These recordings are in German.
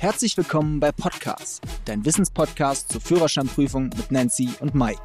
Herzlich willkommen bei Podcast, dein Wissenspodcast zur Führerscheinprüfung mit Nancy und Mike.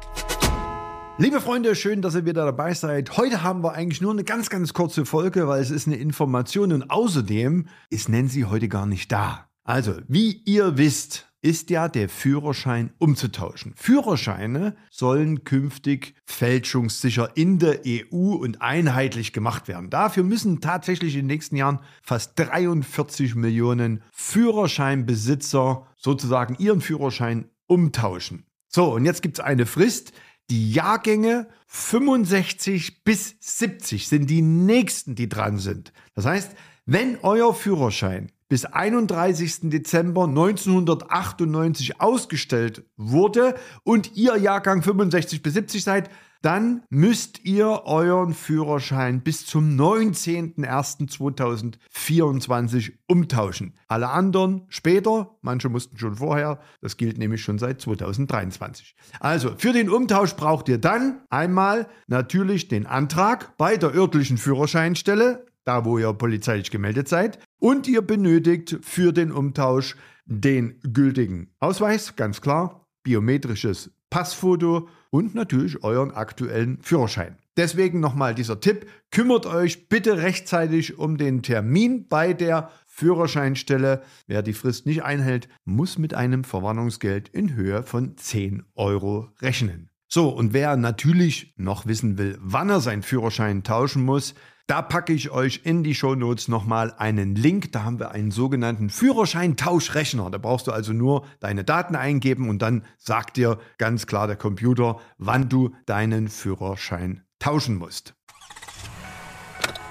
Liebe Freunde, schön, dass ihr wieder dabei seid. Heute haben wir eigentlich nur eine ganz, ganz kurze Folge, weil es ist eine Information und außerdem ist Nancy heute gar nicht da. Also, wie ihr wisst, ist ja der Führerschein umzutauschen. Führerscheine sollen künftig fälschungssicher in der EU und einheitlich gemacht werden. Dafür müssen tatsächlich in den nächsten Jahren fast 43 Millionen Führerscheinbesitzer sozusagen ihren Führerschein umtauschen. So, und jetzt gibt es eine Frist. Die Jahrgänge 65 bis 70 sind die nächsten, die dran sind. Das heißt, wenn euer Führerschein bis 31. Dezember 1998 ausgestellt wurde und ihr Jahrgang 65 bis 70 seid, dann müsst ihr euren Führerschein bis zum 19.01.2024 umtauschen. Alle anderen später, manche mussten schon vorher, das gilt nämlich schon seit 2023. Also für den Umtausch braucht ihr dann einmal natürlich den Antrag bei der örtlichen Führerscheinstelle, da wo ihr polizeilich gemeldet seid. Und ihr benötigt für den Umtausch den gültigen Ausweis, ganz klar, biometrisches Passfoto und natürlich euren aktuellen Führerschein. Deswegen nochmal dieser Tipp, kümmert euch bitte rechtzeitig um den Termin bei der Führerscheinstelle. Wer die Frist nicht einhält, muss mit einem Verwarnungsgeld in Höhe von 10 Euro rechnen. So, und wer natürlich noch wissen will, wann er seinen Führerschein tauschen muss, da packe ich euch in die Shownotes nochmal einen Link. Da haben wir einen sogenannten Führerscheintauschrechner. Da brauchst du also nur deine Daten eingeben und dann sagt dir ganz klar der Computer, wann du deinen Führerschein tauschen musst.